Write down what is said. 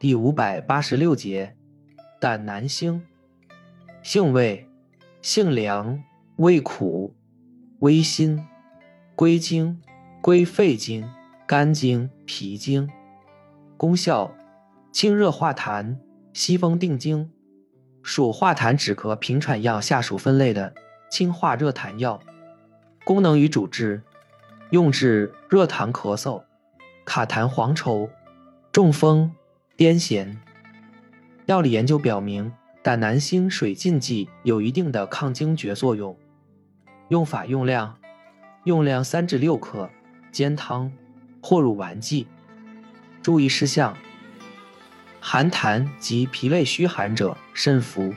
第五百八十六节，胆南星，性味，性凉，味苦，微辛，归经，归肺经、肝经、脾经。功效，清热化痰，息风定惊，属化痰止咳平喘药下属分类的清化热痰药。功能与主治，用治热痰咳嗽、卡痰黄稠、中风。癫痫。药理研究表明，胆南星水浸剂有一定的抗惊厥作用。用法用量：用量三至六克，煎汤或入丸剂。注意事项：寒痰及脾胃虚寒者慎服。